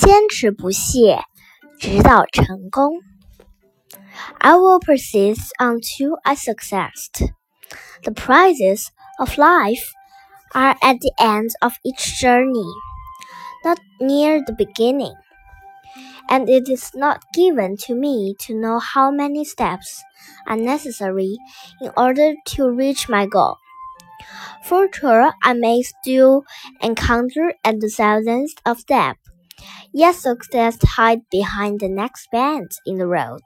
坚持不懈，直到成功。I will persist until I succeed. The prizes of life are at the end of each journey, not near the beginning. And it is not given to me to know how many steps are necessary in order to reach my goal. For sure, I may still encounter a thousands of steps, yet success hide behind the next bend in the road.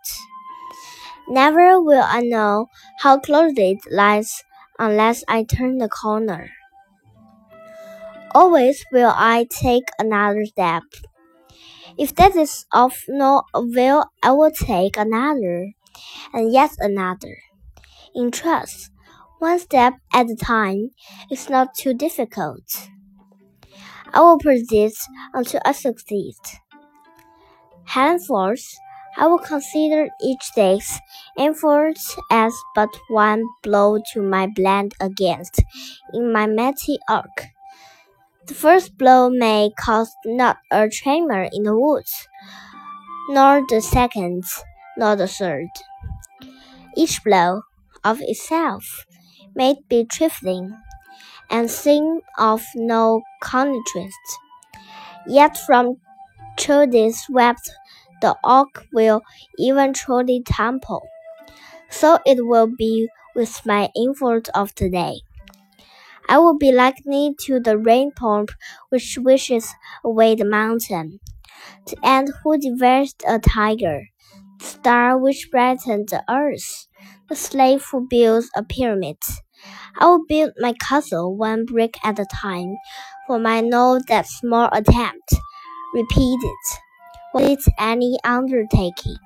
Never will I know how close it lies unless I turn the corner. Always will I take another step. If that is of no avail, I will take another, and yet another. In trust, one step at a time is not too difficult. I will persist until I succeed. Henceforth, I will consider each day's effort as but one blow to my blade against in my mighty arc. The first blow may cause not a tremor in the woods, nor the second, nor the third. Each blow of itself may be trifling, and seem of no contrast. Yet from this swept the oak will eventually tumble. So it will be with my effort of today. I will be likened to the rain pump which wishes away the mountain, the ant who devours a tiger, the star which brightens the earth, the slave who builds a pyramid. I will build my castle one brick at a time, for I know that small attempt, repeated, was any undertaking.